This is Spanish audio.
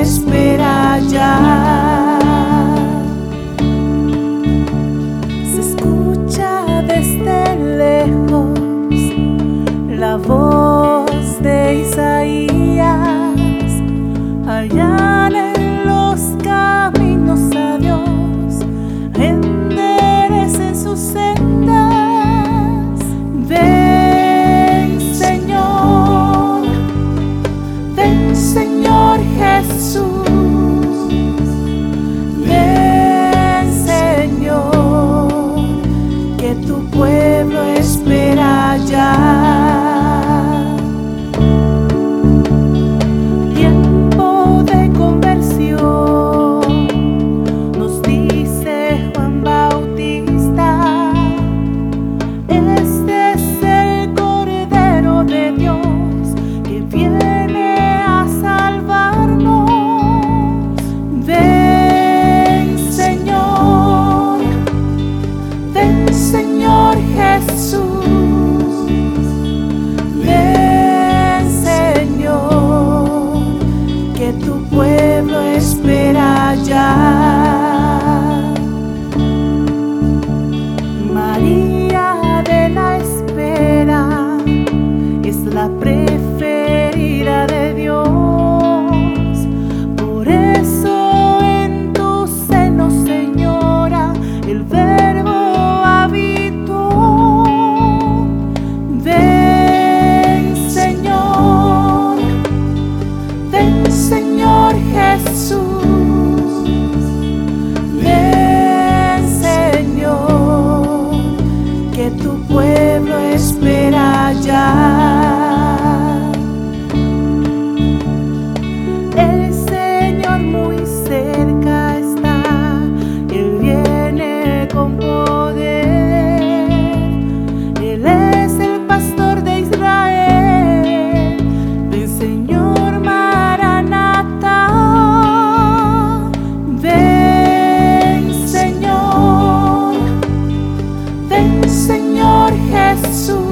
espera ya. Se escucha desde lejos la voz de Isaías allá. Tu pueblo espera ya. so